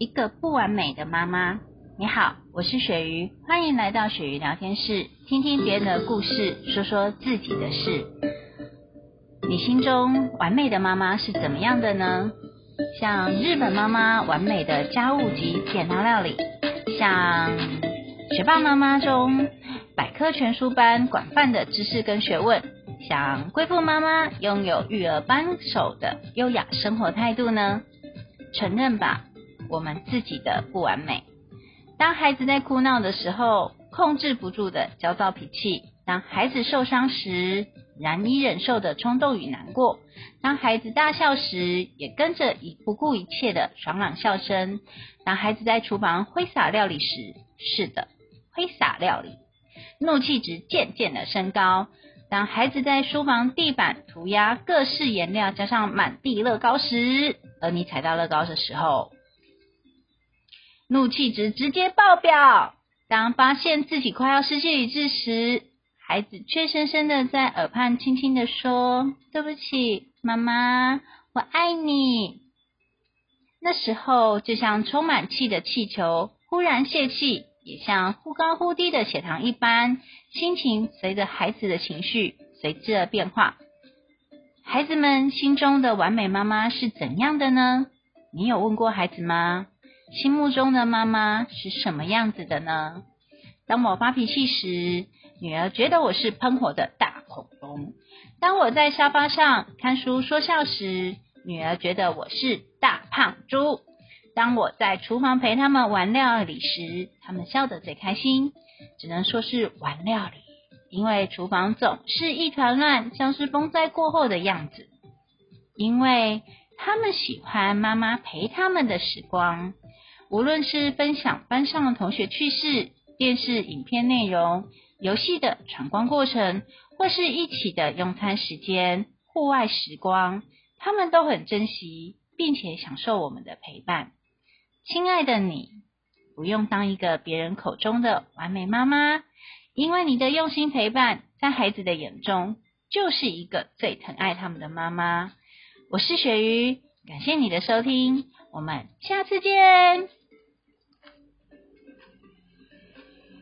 一个不完美的妈妈。你好，我是鳕鱼，欢迎来到鳕鱼聊天室，听听别人的故事，说说自己的事。你心中完美的妈妈是怎么样的呢？像日本妈妈完美的家务及简单料理，像学霸妈妈中百科全书般广泛的知识跟学问，像贵妇妈妈拥有育儿帮手的优雅生活态度呢？承认吧，我们自己的不完美。当孩子在哭闹的时候，控制不住的焦躁脾气；当孩子受伤时，难以忍受的冲动与难过；当孩子大笑时，也跟着以不顾一切的爽朗笑声；当孩子在厨房挥洒料理时，是的，挥洒料理，怒气值渐渐的升高；当孩子在书房地板涂鸦各式颜料，加上满地乐高时，而你踩到乐高的时候。怒气值直接爆表。当发现自己快要失去理智时，孩子却深深的在耳畔轻轻的说：“对不起，妈妈，我爱你。”那时候就像充满气的气球忽然泄气，也像忽高忽低的血糖一般，心情随着孩子的情绪随之而变化。孩子们心中的完美妈妈是怎样的呢？你有问过孩子吗？心目中的妈妈是什么样子的呢？当我发脾气时，女儿觉得我是喷火的大恐龙；当我在沙发上看书说笑时，女儿觉得我是大胖猪；当我在厨房陪他们玩料理时，他们笑得最开心。只能说是玩料理，因为厨房总是一团乱，像是风灾过后的样子。因为他们喜欢妈妈陪他们的时光。无论是分享班上的同学趣事、电视影片内容、游戏的闯关过程，或是一起的用餐时间、户外时光，他们都很珍惜，并且享受我们的陪伴。亲爱的你，不用当一个别人口中的完美妈妈，因为你的用心陪伴，在孩子的眼中，就是一个最疼爱他们的妈妈。我是鳕鱼，感谢你的收听，我们下次见。